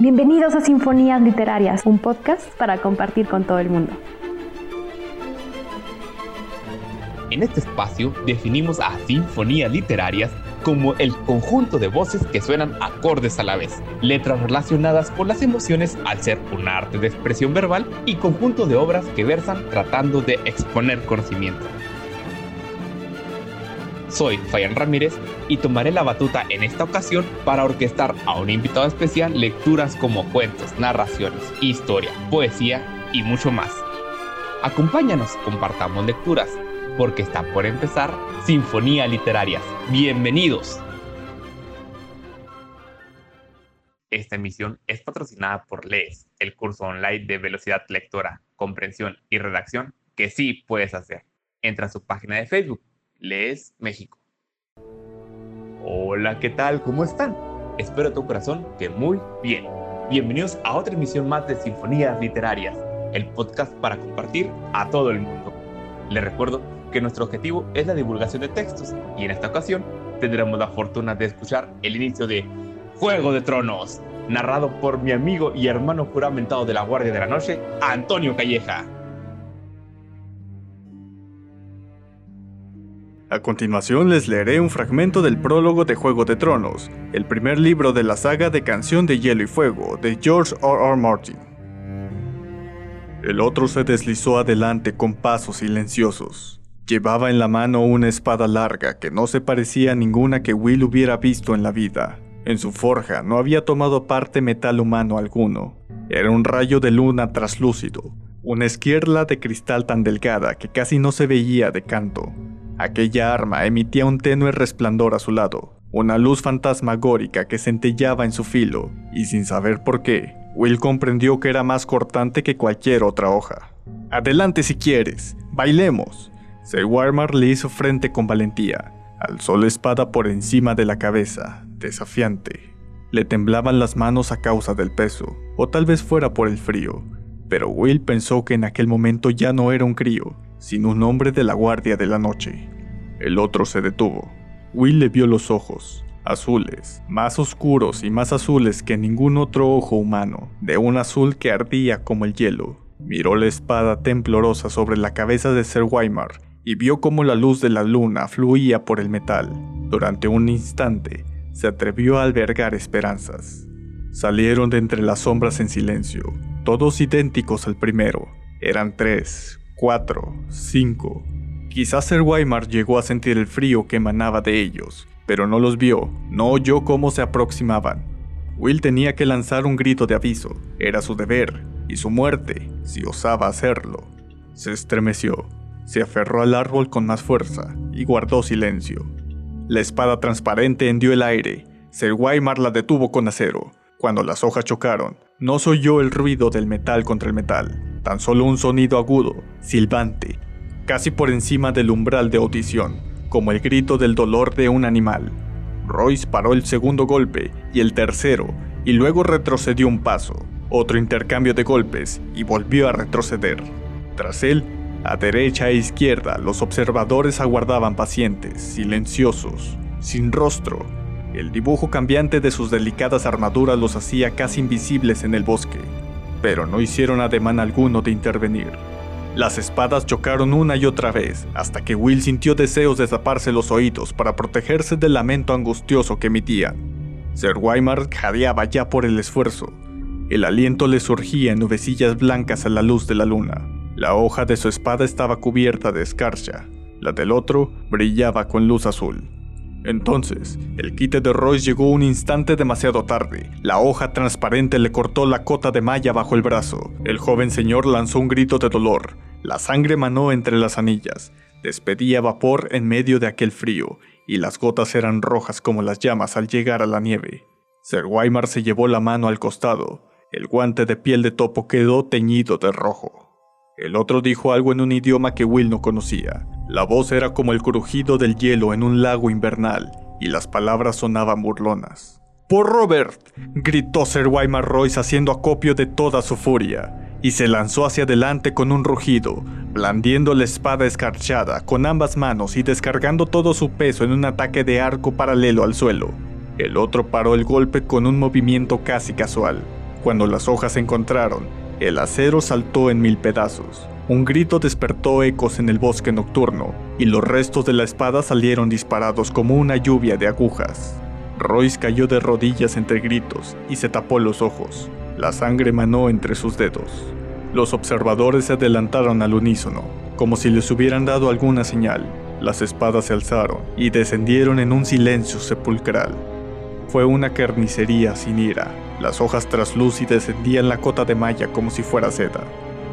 Bienvenidos a Sinfonías Literarias, un podcast para compartir con todo el mundo. En este espacio definimos a Sinfonías Literarias como el conjunto de voces que suenan acordes a la vez, letras relacionadas con las emociones al ser un arte de expresión verbal y conjunto de obras que versan tratando de exponer conocimiento. Soy Fayan Ramírez y tomaré la batuta en esta ocasión para orquestar a un invitado especial lecturas como cuentos, narraciones, historia, poesía y mucho más. Acompáñanos, compartamos lecturas, porque está por empezar Sinfonía Literarias. Bienvenidos. Esta emisión es patrocinada por LEES, el curso online de velocidad lectora, comprensión y redacción que sí puedes hacer. Entra a su página de Facebook Lees México. Hola, ¿qué tal? ¿Cómo están? Espero tu corazón que muy bien. Bienvenidos a otra emisión más de Sinfonías Literarias, el podcast para compartir a todo el mundo. Les recuerdo que nuestro objetivo es la divulgación de textos y en esta ocasión tendremos la fortuna de escuchar el inicio de Juego de Tronos, narrado por mi amigo y hermano juramentado de la Guardia de la Noche, Antonio Calleja. A continuación les leeré un fragmento del prólogo de Juego de Tronos, el primer libro de la saga de Canción de Hielo y Fuego de George R. R. Martin. El otro se deslizó adelante con pasos silenciosos. Llevaba en la mano una espada larga que no se parecía a ninguna que Will hubiera visto en la vida. En su forja no había tomado parte metal humano alguno. Era un rayo de luna traslúcido, una esquirla de cristal tan delgada que casi no se veía de canto. Aquella arma emitía un tenue resplandor a su lado, una luz fantasmagórica que centellaba en su filo, y sin saber por qué, Will comprendió que era más cortante que cualquier otra hoja. Adelante si quieres, bailemos. Sir Warmar le hizo frente con valentía, alzó la espada por encima de la cabeza, desafiante. Le temblaban las manos a causa del peso, o tal vez fuera por el frío, pero Will pensó que en aquel momento ya no era un crío, sino un hombre de la guardia de la noche. El otro se detuvo. Will le vio los ojos, azules, más oscuros y más azules que ningún otro ojo humano, de un azul que ardía como el hielo. Miró la espada temblorosa sobre la cabeza de Sir Weimar y vio cómo la luz de la luna fluía por el metal. Durante un instante, se atrevió a albergar esperanzas. Salieron de entre las sombras en silencio, todos idénticos al primero. Eran tres, cuatro, cinco. Quizás Sir Weimar llegó a sentir el frío que emanaba de ellos, pero no los vio, no oyó cómo se aproximaban. Will tenía que lanzar un grito de aviso, era su deber, y su muerte, si osaba hacerlo. Se estremeció, se aferró al árbol con más fuerza y guardó silencio. La espada transparente hendió el aire. Sir Weimar la detuvo con acero. Cuando las hojas chocaron, no se oyó el ruido del metal contra el metal, tan solo un sonido agudo, silbante, casi por encima del umbral de audición, como el grito del dolor de un animal. Royce paró el segundo golpe y el tercero, y luego retrocedió un paso, otro intercambio de golpes, y volvió a retroceder. Tras él, a derecha e izquierda, los observadores aguardaban pacientes, silenciosos, sin rostro. El dibujo cambiante de sus delicadas armaduras los hacía casi invisibles en el bosque, pero no hicieron ademán alguno de intervenir. Las espadas chocaron una y otra vez, hasta que Will sintió deseos de taparse los oídos para protegerse del lamento angustioso que emitían. Sir Weimar jadeaba ya por el esfuerzo. El aliento le surgía en nubecillas blancas a la luz de la luna. La hoja de su espada estaba cubierta de escarcha. La del otro brillaba con luz azul. Entonces, el quite de Royce llegó un instante demasiado tarde. La hoja transparente le cortó la cota de malla bajo el brazo. El joven señor lanzó un grito de dolor. La sangre manó entre las anillas. Despedía vapor en medio de aquel frío, y las gotas eran rojas como las llamas al llegar a la nieve. Sir Weimar se llevó la mano al costado. El guante de piel de topo quedó teñido de rojo. El otro dijo algo en un idioma que Will no conocía. La voz era como el crujido del hielo en un lago invernal, y las palabras sonaban burlonas. ¡Por Robert! gritó Sir Weimar Royce haciendo acopio de toda su furia, y se lanzó hacia adelante con un rugido, blandiendo la espada escarchada con ambas manos y descargando todo su peso en un ataque de arco paralelo al suelo. El otro paró el golpe con un movimiento casi casual. Cuando las hojas se encontraron, el acero saltó en mil pedazos. Un grito despertó ecos en el bosque nocturno, y los restos de la espada salieron disparados como una lluvia de agujas. Royce cayó de rodillas entre gritos y se tapó los ojos. La sangre manó entre sus dedos. Los observadores se adelantaron al unísono, como si les hubieran dado alguna señal. Las espadas se alzaron y descendieron en un silencio sepulcral. Fue una carnicería sin ira. Las hojas traslúcidas descendían la cota de malla como si fuera seda.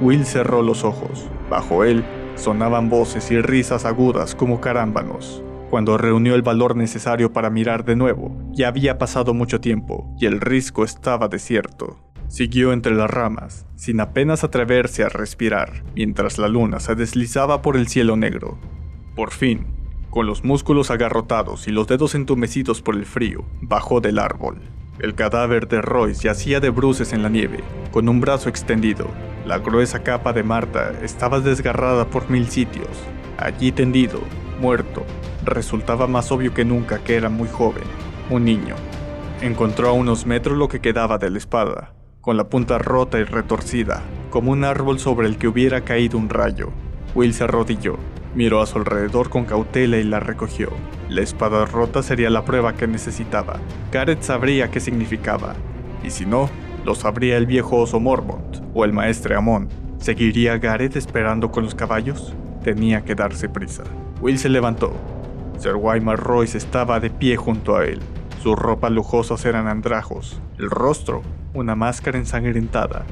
Will cerró los ojos. Bajo él sonaban voces y risas agudas como carámbanos. Cuando reunió el valor necesario para mirar de nuevo, ya había pasado mucho tiempo y el risco estaba desierto. Siguió entre las ramas, sin apenas atreverse a respirar, mientras la luna se deslizaba por el cielo negro. Por fin, con los músculos agarrotados y los dedos entumecidos por el frío, bajó del árbol. El cadáver de Royce yacía de bruces en la nieve, con un brazo extendido. La gruesa capa de Marta estaba desgarrada por mil sitios. Allí tendido, muerto, resultaba más obvio que nunca que era muy joven, un niño. Encontró a unos metros lo que quedaba de la espada, con la punta rota y retorcida, como un árbol sobre el que hubiera caído un rayo. Will se arrodilló, miró a su alrededor con cautela y la recogió. La espada rota sería la prueba que necesitaba. Gareth sabría qué significaba, y si no, lo sabría el viejo oso Mormont o el maestre Amon. ¿Seguiría Gareth esperando con los caballos? Tenía que darse prisa. Will se levantó, Sir Weimar Royce estaba de pie junto a él. Sus ropas lujosas eran andrajos, el rostro, una máscara ensangrentada.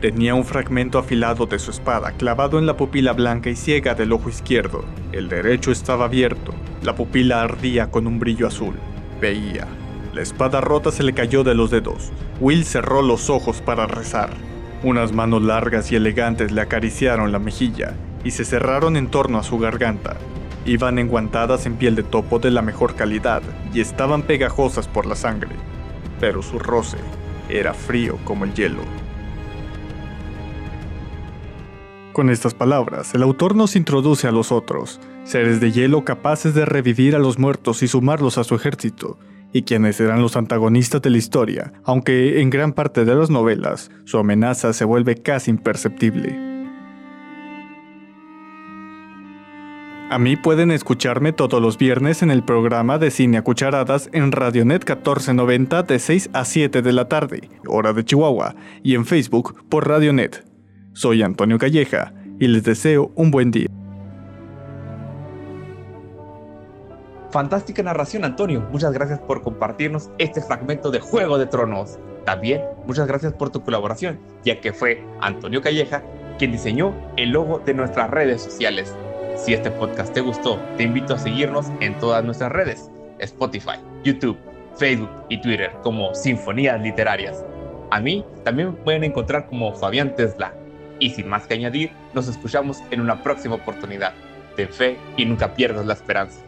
Tenía un fragmento afilado de su espada clavado en la pupila blanca y ciega del ojo izquierdo. El derecho estaba abierto, la pupila ardía con un brillo azul. Veía. La espada rota se le cayó de los dedos. Will cerró los ojos para rezar. Unas manos largas y elegantes le acariciaron la mejilla y se cerraron en torno a su garganta. Iban enguantadas en piel de topo de la mejor calidad y estaban pegajosas por la sangre, pero su roce era frío como el hielo. Con estas palabras, el autor nos introduce a los otros, seres de hielo capaces de revivir a los muertos y sumarlos a su ejército, y quienes serán los antagonistas de la historia, aunque en gran parte de las novelas su amenaza se vuelve casi imperceptible. A mí pueden escucharme todos los viernes en el programa de Cine a Cucharadas en Radionet 1490 de 6 a 7 de la tarde, hora de Chihuahua, y en Facebook por Radionet. Soy Antonio Calleja y les deseo un buen día. Fantástica narración, Antonio. Muchas gracias por compartirnos este fragmento de Juego de Tronos. También muchas gracias por tu colaboración, ya que fue Antonio Calleja quien diseñó el logo de nuestras redes sociales. Si este podcast te gustó, te invito a seguirnos en todas nuestras redes, Spotify, YouTube, Facebook y Twitter como Sinfonías Literarias. A mí también me pueden encontrar como Fabián Tesla. Y sin más que añadir, nos escuchamos en una próxima oportunidad. Ten fe y nunca pierdas la esperanza.